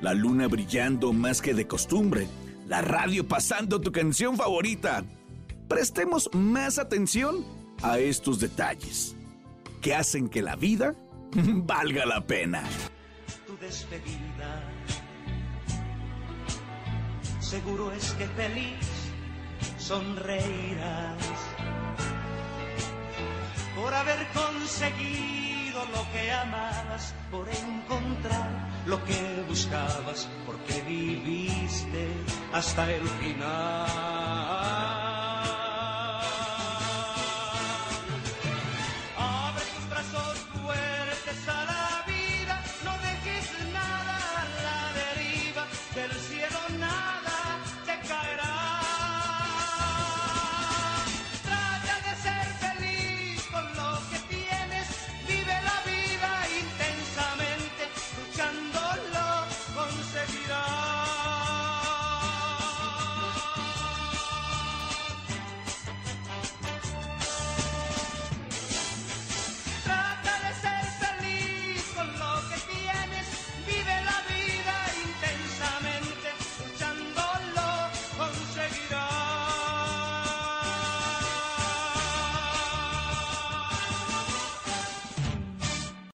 La luna brillando más que de costumbre. La radio pasando tu canción favorita. Prestemos más atención a estos detalles que hacen que la vida valga la pena. tu despedida. Seguro es que feliz sonreirás por haber conseguido lo que amabas, por encontrar lo que buscabas, porque viviste hasta el final. Abre tus brazos fuertes a la vida, no dejes nada a la deriva, del cielo nada te caerá.